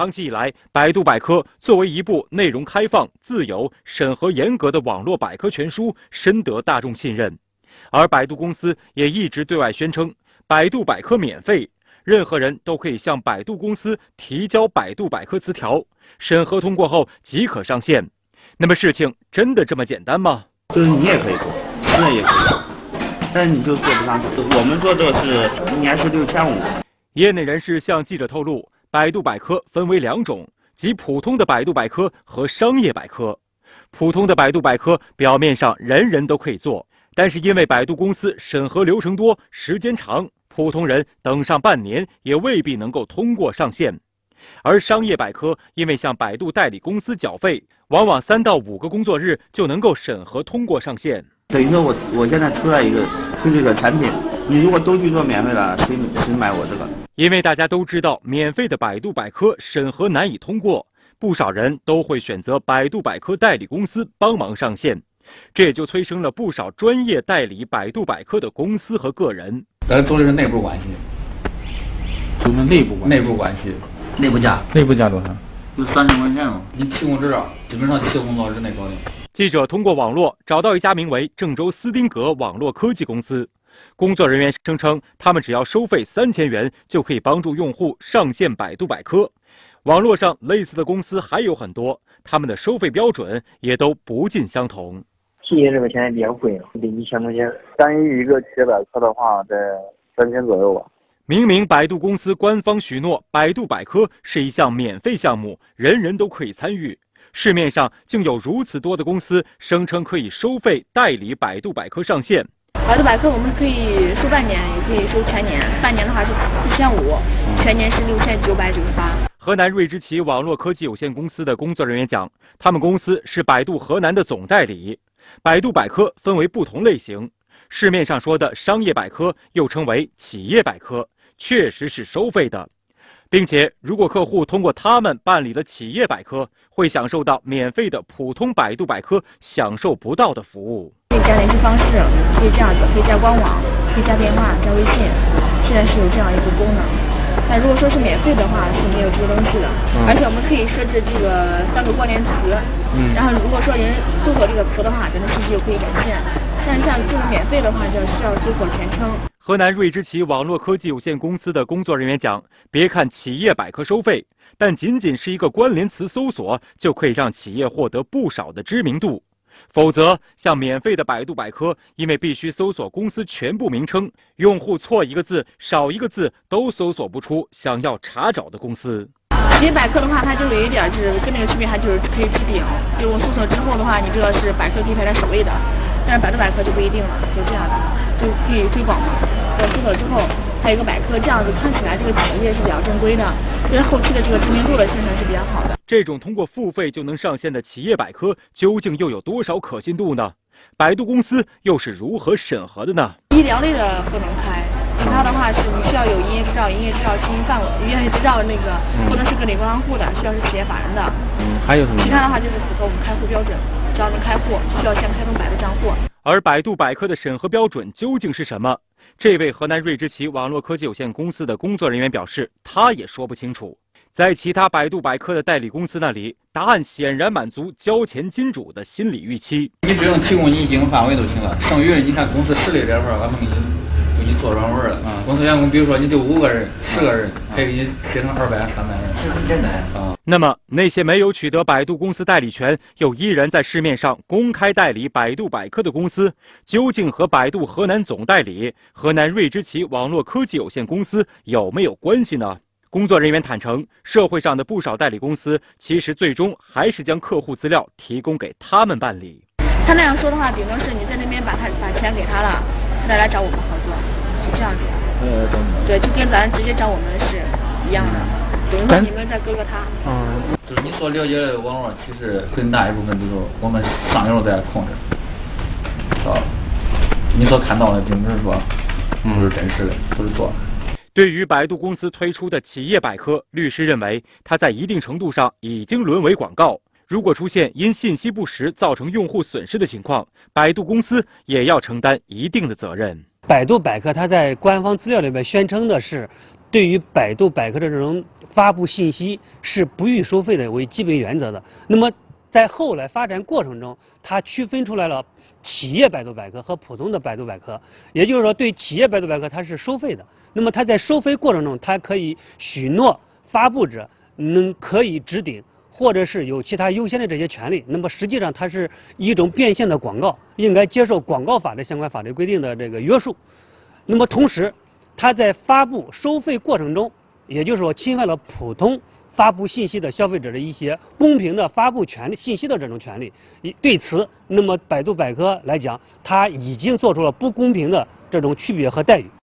长期以来，百度百科作为一部内容开放、自由、审核严格的网络百科全书，深得大众信任。而百度公司也一直对外宣称，百度百科免费，任何人都可以向百度公司提交百度百科词条，审核通过后即可上线。那么事情真的这么简单吗？就是你也可以做，那也可以做，但是你就做不上去。我们做这个是一年是六千五。业内人士向记者透露，百度百科分为两种，即普通的百度百科和商业百科。普通的百度百科表面上人人都可以做。但是因为百度公司审核流程多、时间长，普通人等上半年也未必能够通过上线。而商业百科因为向百度代理公司缴费，往往三到五个工作日就能够审核通过上线。等于说我我现在出来一个推这个产品，你如果都去做免费的，谁谁买我这个？因为大家都知道，免费的百度百科审核难以通过，不少人都会选择百度百科代理公司帮忙上线。这也就催生了不少专业代理百度百科的公司和个人。咱都是内部关系，就是内部内部关系，内部价，内部价多少？就三千块钱嘛。你提供执照，基本上七个工作日内搞定。记者通过网络找到一家名为郑州斯丁格网络科技公司，工作人员声称，他们只要收费三千元，就可以帮助用户上线百度百科。网络上类似的公司还有很多，他们的收费标准也都不尽相同。企业这个现在比较贵，得一千块钱。单一一个企业百科的话，在三千左右吧。明明百度公司官方许诺，百度百科是一项免费项目，人人都可以参与。市面上竟有如此多的公司声称可以收费代理百度百科上线。百度百科我们可以收半年，也可以收全年。半年的话是四千五，全年是六千九百九十八。河南瑞之奇网络科技有限公司的工作人员讲，他们公司是百度河南的总代理。百度百科分为不同类型，市面上说的商业百科又称为企业百科，确实是收费的，并且如果客户通过他们办理了企业百科，会享受到免费的普通百度百科享受不到的服务。可以加联系方式，可以这样子，可以加官网，可以加电话，加微信，现在是有这样一个功能。那如果说是免费的话，是没有这个东西的，而且我们可以设置这个三个关联词，嗯，然后如果说人搜索这个词的话，咱的信息就可以连线。但像这个免费的话，就需要搜索全称。河南瑞之奇网络科技有限公司的工作人员讲，别看企业百科收费，但仅仅是一个关联词搜索，就可以让企业获得不少的知名度。否则，像免费的百度百科，因为必须搜索公司全部名称，用户错一个字、少一个字都搜索不出想要查找的公司。因为百科的话，它就有一点是跟那个区别，它就是可以置顶，就我搜索之后的话，你这个是百科可以排在首位的，但是百度百科就不一定了，就这样的，就可以推广嘛。我搜索之后。还有一个百科，这样子看起来这个企业是比较正规的，因为后期的这个知名度的宣传是比较好的。这种通过付费就能上线的企业百科，究竟又有多少可信度呢？百度公司又是如何审核的呢？医疗类的不能开，其他的话是你需要有营业执照，营业执照经营范围，营业执照那个不能是个人工商户的，需要是企业法人的。嗯，还有什么？其他的话就是符合我们开户标准，只要能开户，需要先开通百度账户。而百度百科的审核标准究竟是什么？这位河南瑞之奇网络科技有限公司的工作人员表示，他也说不清楚。在其他百度百科的代理公司那里，答案显然满足交钱金主的心理预期。你只用提供你经营范围就行了，剩余的你看公司实力这块，俺们。做软文了啊！公司员工，比如说你就五个人、十个人，可以给你切成二百、三百人，是很简单啊。那么那些没有取得百度公司代理权，又依然在市面上公开代理百度百科的公司，究竟和百度河南总代理河南瑞之奇网络科技有限公司有没有关系呢？工作人员坦诚，社会上的不少代理公司，其实最终还是将客户资料提供给他们办理。他那样说的话，顶多是你在那边把他把钱给他了，他再来找我们合作。是这样子，呃，对，就跟咱直接找我们是一样的，等于说你们再哥哥他。嗯，就是你所了解的网络，其实很大一部分就是我们上游在控制，啊，你所看到的并不是说，不是真实的，不是做。对于百度公司推出的企业百科，律师认为，它在一定程度上已经沦为广告。如果出现因信息不实造成用户损失的情况，百度公司也要承担一定的责任。百度百科它在官方资料里面宣称的是对于百度百科的这种发布信息是不予收费的为基本原则的。那么在后来发展过程中，它区分出来了企业百度百科和普通的百度百科。也就是说，对企业百度百科它是收费的。那么它在收费过程中，它可以许诺发布者能可以置顶，或者是有其他优先的这些权利。那么实际上它是一种变相的广告，应该接受广告法的相关法律规定的这个约束。那么同时，它在发布收费过程中，也就是说侵犯了普通发布信息的消费者的一些公平的发布权利信息的这种权利。对此，那么百度百科来讲，它已经做出了不公平的这种区别和待遇。